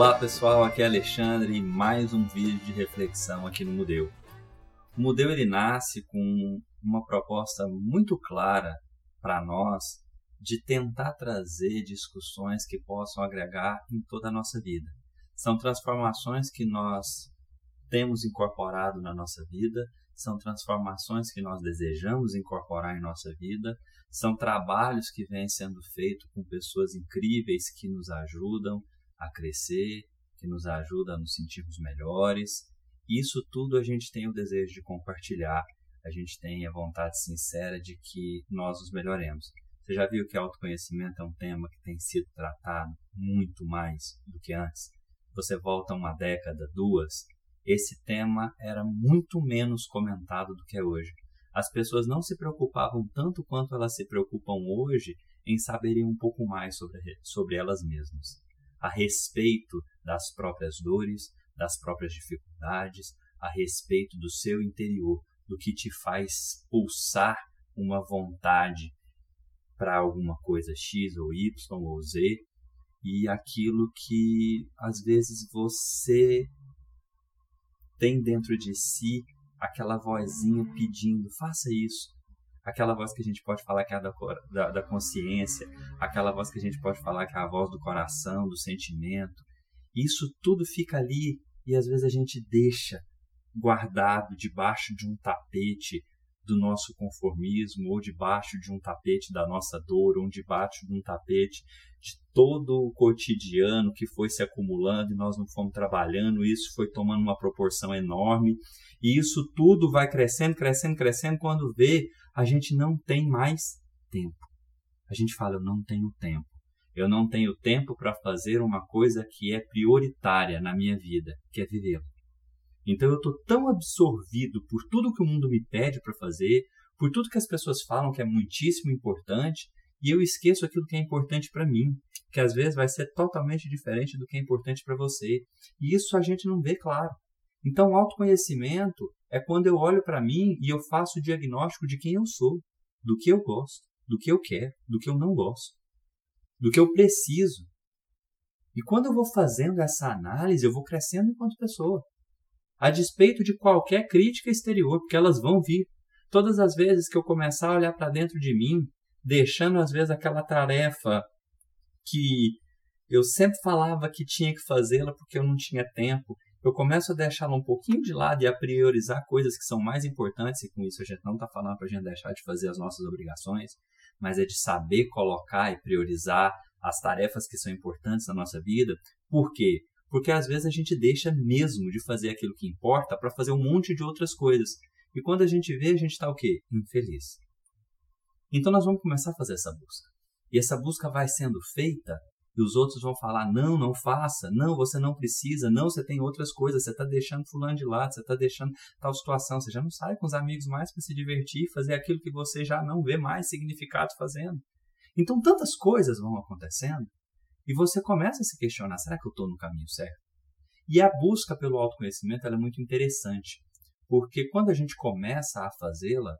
Olá pessoal, aqui é Alexandre e mais um vídeo de reflexão aqui no Mudeu. O Mudeu ele nasce com uma proposta muito clara para nós de tentar trazer discussões que possam agregar em toda a nossa vida. São transformações que nós temos incorporado na nossa vida, são transformações que nós desejamos incorporar em nossa vida, são trabalhos que vêm sendo feitos com pessoas incríveis que nos ajudam a crescer, que nos ajudam a nos sentirmos melhores. Isso tudo a gente tem o desejo de compartilhar, a gente tem a vontade sincera de que nós nos melhoremos. Você já viu que autoconhecimento é um tema que tem sido tratado muito mais do que antes? Você volta uma década, duas, esse tema era muito menos comentado do que é hoje. As pessoas não se preocupavam tanto quanto elas se preocupam hoje em saberem um pouco mais sobre, sobre elas mesmas, a respeito das próprias dores, das próprias dificuldades, a respeito do seu interior, do que te faz pulsar uma vontade para alguma coisa X ou Y ou Z e aquilo que às vezes você tem dentro de si aquela vozinha pedindo, faça isso. Aquela voz que a gente pode falar que é da, da, da consciência, aquela voz que a gente pode falar que é a voz do coração, do sentimento. Isso tudo fica ali e às vezes a gente deixa guardado debaixo de um tapete do nosso conformismo, ou debaixo de um tapete da nossa dor, ou debaixo de um tapete de todo o cotidiano que foi se acumulando e nós não fomos trabalhando, isso foi tomando uma proporção enorme, e isso tudo vai crescendo, crescendo, crescendo, quando vê, a gente não tem mais tempo. A gente fala, eu não tenho tempo. Eu não tenho tempo para fazer uma coisa que é prioritária na minha vida, que é viver. Então eu estou tão absorvido por tudo que o mundo me pede para fazer, por tudo que as pessoas falam que é muitíssimo importante, e eu esqueço aquilo que é importante para mim, que às vezes vai ser totalmente diferente do que é importante para você. E isso a gente não vê claro. Então, autoconhecimento é quando eu olho para mim e eu faço o diagnóstico de quem eu sou, do que eu gosto, do que eu quero, do que eu não gosto, do que eu preciso. E quando eu vou fazendo essa análise, eu vou crescendo enquanto pessoa a despeito de qualquer crítica exterior, porque elas vão vir. Todas as vezes que eu começar a olhar para dentro de mim, deixando às vezes aquela tarefa que eu sempre falava que tinha que fazê-la porque eu não tinha tempo, eu começo a deixá-la um pouquinho de lado e a priorizar coisas que são mais importantes, e com isso a gente não está falando para a gente deixar de fazer as nossas obrigações, mas é de saber colocar e priorizar as tarefas que são importantes na nossa vida. Por quê? Porque às vezes a gente deixa mesmo de fazer aquilo que importa para fazer um monte de outras coisas. E quando a gente vê, a gente está o quê? Infeliz. Então nós vamos começar a fazer essa busca. E essa busca vai sendo feita e os outros vão falar: não, não faça, não, você não precisa, não, você tem outras coisas, você está deixando fulano de lado, você está deixando tal situação, você já não sai com os amigos mais para se divertir, fazer aquilo que você já não vê mais significado fazendo. Então tantas coisas vão acontecendo e você começa a se questionar: será que eu estou no caminho certo? E a busca pelo autoconhecimento é muito interessante, porque quando a gente começa a fazê-la,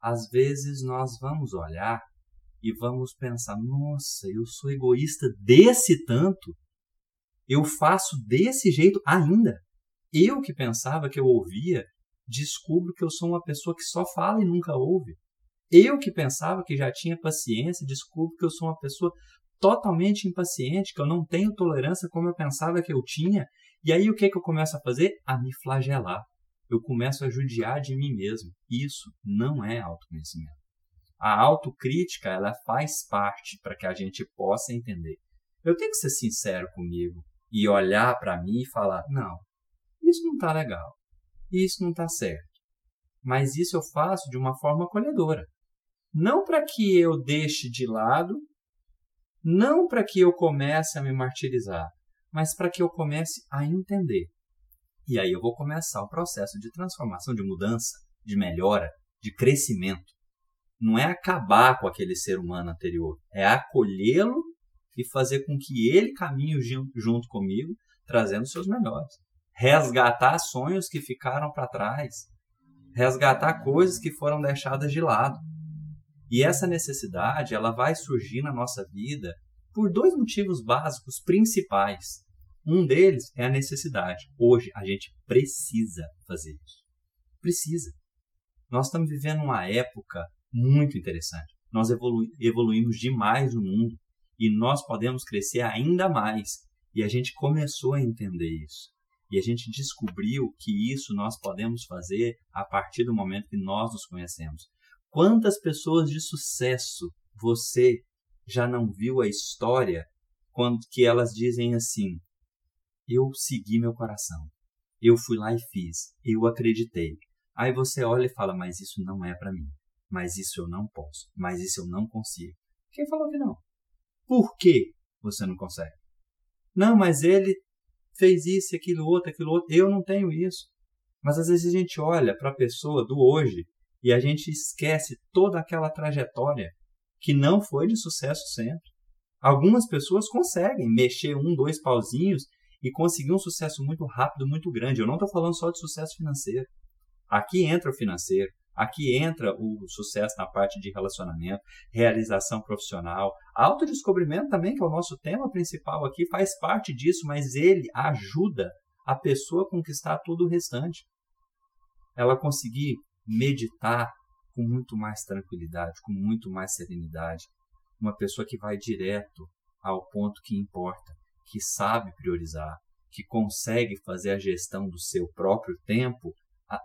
às vezes nós vamos olhar e vamos pensar: nossa, eu sou egoísta desse tanto, eu faço desse jeito ainda. Eu que pensava que eu ouvia, descubro que eu sou uma pessoa que só fala e nunca ouve. Eu que pensava que já tinha paciência, descubro que eu sou uma pessoa totalmente impaciente, que eu não tenho tolerância como eu pensava que eu tinha. E aí o que, que eu começo a fazer? A me flagelar. Eu começo a judiar de mim mesmo. Isso não é autoconhecimento. A autocrítica, ela faz parte para que a gente possa entender. Eu tenho que ser sincero comigo e olhar para mim e falar: não, isso não está legal, isso não está certo. Mas isso eu faço de uma forma acolhedora. Não para que eu deixe de lado não para que eu comece a me martirizar, mas para que eu comece a entender. E aí eu vou começar o processo de transformação, de mudança, de melhora, de crescimento. Não é acabar com aquele ser humano anterior, é acolhê-lo e fazer com que ele caminhe junto comigo, trazendo seus melhores. Resgatar sonhos que ficaram para trás, resgatar coisas que foram deixadas de lado. E essa necessidade, ela vai surgir na nossa vida por dois motivos básicos principais. Um deles é a necessidade. Hoje a gente precisa fazer isso. Precisa. Nós estamos vivendo uma época muito interessante. Nós evolu evoluímos demais no mundo e nós podemos crescer ainda mais. E a gente começou a entender isso. E a gente descobriu que isso nós podemos fazer a partir do momento que nós nos conhecemos. Quantas pessoas de sucesso você já não viu a história quando que elas dizem assim: eu segui meu coração, eu fui lá e fiz, eu acreditei. Aí você olha e fala: mas isso não é para mim, mas isso eu não posso, mas isso eu não consigo. Quem falou que não? Por que você não consegue? Não, mas ele fez isso, aquilo, outro, aquilo, outro. Eu não tenho isso. Mas às vezes a gente olha para a pessoa do hoje e a gente esquece toda aquela trajetória que não foi de sucesso sempre. Algumas pessoas conseguem mexer um, dois pauzinhos e conseguir um sucesso muito rápido, muito grande. Eu não estou falando só de sucesso financeiro. Aqui entra o financeiro, aqui entra o sucesso na parte de relacionamento, realização profissional, autodescobrimento também, que é o nosso tema principal aqui, faz parte disso, mas ele ajuda a pessoa a conquistar todo o restante. Ela conseguir meditar com muito mais tranquilidade, com muito mais serenidade. Uma pessoa que vai direto ao ponto que importa, que sabe priorizar, que consegue fazer a gestão do seu próprio tempo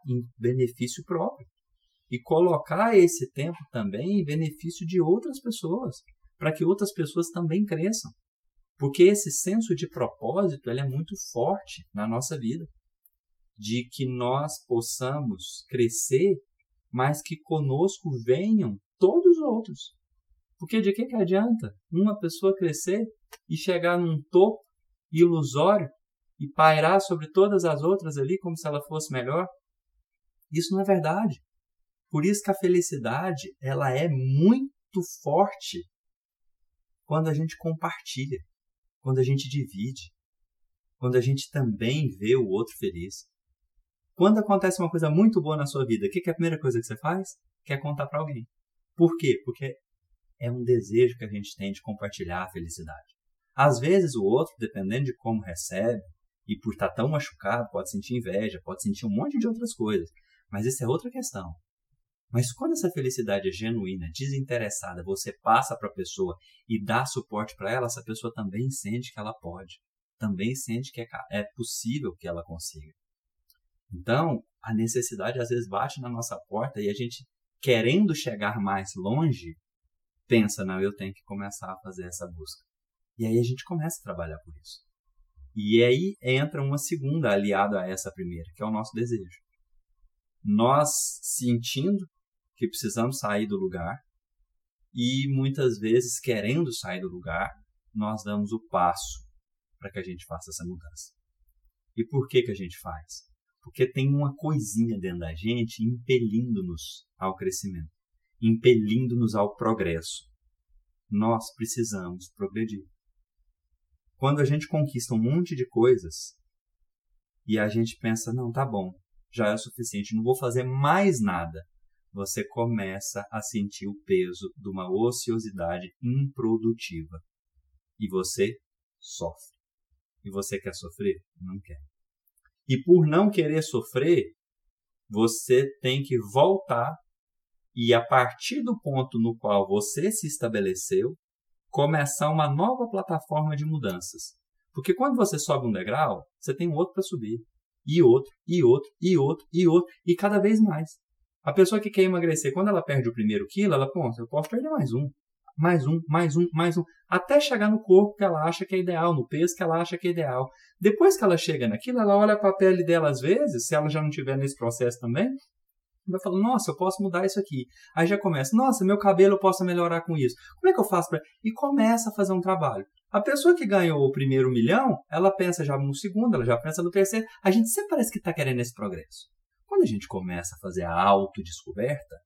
em benefício próprio. E colocar esse tempo também em benefício de outras pessoas, para que outras pessoas também cresçam. Porque esse senso de propósito ele é muito forte na nossa vida. De que nós possamos crescer, mas que conosco venham todos os outros. Porque de que, que adianta uma pessoa crescer e chegar num topo ilusório e pairar sobre todas as outras ali como se ela fosse melhor? Isso não é verdade. Por isso que a felicidade ela é muito forte quando a gente compartilha, quando a gente divide, quando a gente também vê o outro feliz. Quando acontece uma coisa muito boa na sua vida, o que é a primeira coisa que você faz? Quer contar para alguém. Por quê? Porque é um desejo que a gente tem de compartilhar a felicidade. Às vezes o outro, dependendo de como recebe, e por estar tão machucado, pode sentir inveja, pode sentir um monte de outras coisas. Mas isso é outra questão. Mas quando essa felicidade é genuína, desinteressada, você passa para a pessoa e dá suporte para ela, essa pessoa também sente que ela pode, também sente que é, é possível que ela consiga. Então, a necessidade às vezes bate na nossa porta e a gente, querendo chegar mais longe, pensa, não, eu tenho que começar a fazer essa busca. E aí a gente começa a trabalhar por isso. E aí entra uma segunda aliada a essa primeira, que é o nosso desejo nós sentindo que precisamos sair do lugar e muitas vezes querendo sair do lugar, nós damos o passo para que a gente faça essa mudança. E por que que a gente faz? Porque tem uma coisinha dentro da gente impelindo-nos ao crescimento, impelindo-nos ao progresso. Nós precisamos progredir. Quando a gente conquista um monte de coisas e a gente pensa, não, tá bom, já é o suficiente, não vou fazer mais nada. Você começa a sentir o peso de uma ociosidade improdutiva. E você sofre. E você quer sofrer? Não quer. E por não querer sofrer, você tem que voltar e, a partir do ponto no qual você se estabeleceu, começar uma nova plataforma de mudanças. Porque quando você sobe um degrau, você tem outro para subir e outro, e outro, e outro, e outro, e cada vez mais. A pessoa que quer emagrecer, quando ela perde o primeiro quilo, ela pensa, eu posso perder mais um, mais um, mais um, mais um, até chegar no corpo que ela acha que é ideal, no peso que ela acha que é ideal. Depois que ela chega naquilo, ela olha para a pele dela às vezes, se ela já não tiver nesse processo também, vai falar, nossa, eu posso mudar isso aqui. Aí já começa, nossa, meu cabelo eu posso melhorar com isso. Como é que eu faço para... E começa a fazer um trabalho. A pessoa que ganhou o primeiro milhão, ela pensa já no segundo, ela já pensa no terceiro. A gente sempre parece que está querendo esse progresso. Quando a gente começa a fazer a autodescoberta,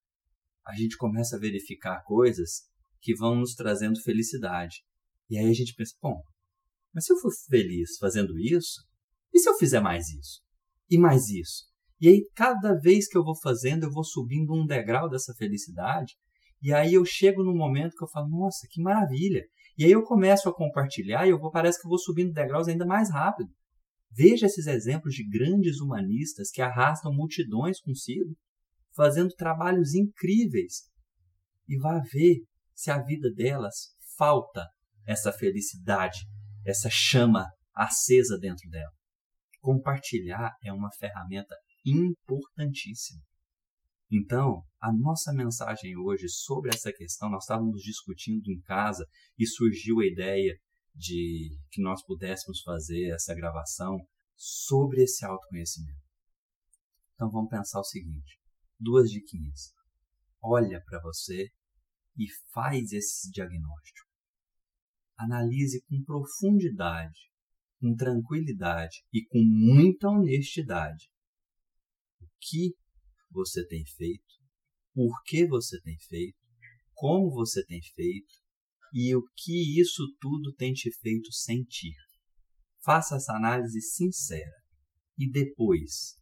a gente começa a verificar coisas que vão nos trazendo felicidade. E aí a gente pensa, bom, mas se eu for feliz fazendo isso, e se eu fizer mais isso? E mais isso? E aí, cada vez que eu vou fazendo, eu vou subindo um degrau dessa felicidade. E aí eu chego no momento que eu falo, nossa, que maravilha! E aí eu começo a compartilhar e eu vou, parece que eu vou subindo degraus ainda mais rápido. Veja esses exemplos de grandes humanistas que arrastam multidões consigo, fazendo trabalhos incríveis. E vá ver se a vida delas falta essa felicidade, essa chama acesa dentro dela. Compartilhar é uma ferramenta importantíssima. Então, a nossa mensagem hoje sobre essa questão, nós estávamos discutindo em casa e surgiu a ideia de que nós pudéssemos fazer essa gravação sobre esse autoconhecimento. Então vamos pensar o seguinte: duas diquinhas. Olha para você e faz esse diagnóstico. Analise com profundidade, com tranquilidade e com muita honestidade o que você tem feito, por que você tem feito, como você tem feito e o que isso tudo tem te feito sentir. Faça essa análise sincera e depois,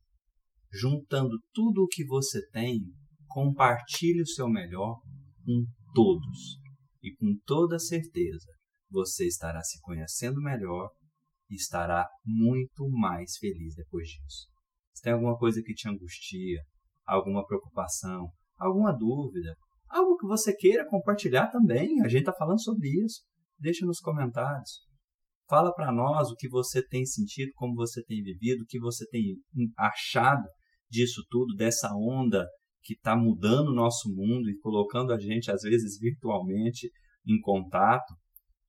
juntando tudo o que você tem, compartilhe o seu melhor com todos. E com toda certeza, você estará se conhecendo melhor e estará muito mais feliz depois disso. Se tem alguma coisa que te angustia, alguma preocupação, alguma dúvida, algo que você queira compartilhar também, a gente está falando sobre isso, deixa nos comentários. Fala para nós o que você tem sentido, como você tem vivido, o que você tem achado disso tudo, dessa onda que está mudando o nosso mundo e colocando a gente, às vezes, virtualmente em contato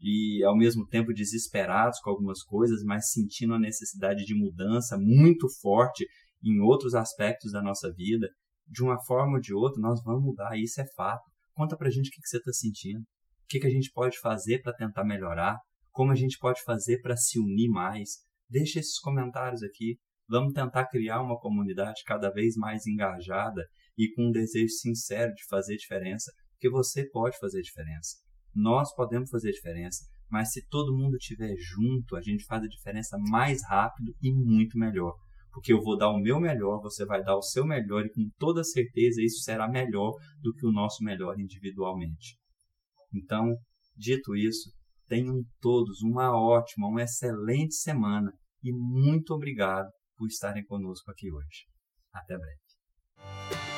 e, ao mesmo tempo, desesperados com algumas coisas, mas sentindo a necessidade de mudança muito forte em outros aspectos da nossa vida, de uma forma ou de outra, nós vamos mudar, isso é fato. Conta pra gente o que, que você está sentindo, o que, que a gente pode fazer para tentar melhorar, como a gente pode fazer para se unir mais. Deixe esses comentários aqui. Vamos tentar criar uma comunidade cada vez mais engajada e com um desejo sincero de fazer diferença, porque você pode fazer diferença. Nós podemos fazer diferença, mas se todo mundo estiver junto, a gente faz a diferença mais rápido e muito melhor porque eu vou dar o meu melhor, você vai dar o seu melhor e com toda certeza isso será melhor do que o nosso melhor individualmente. Então, dito isso, tenham todos uma ótima, uma excelente semana e muito obrigado por estarem conosco aqui hoje. Até breve.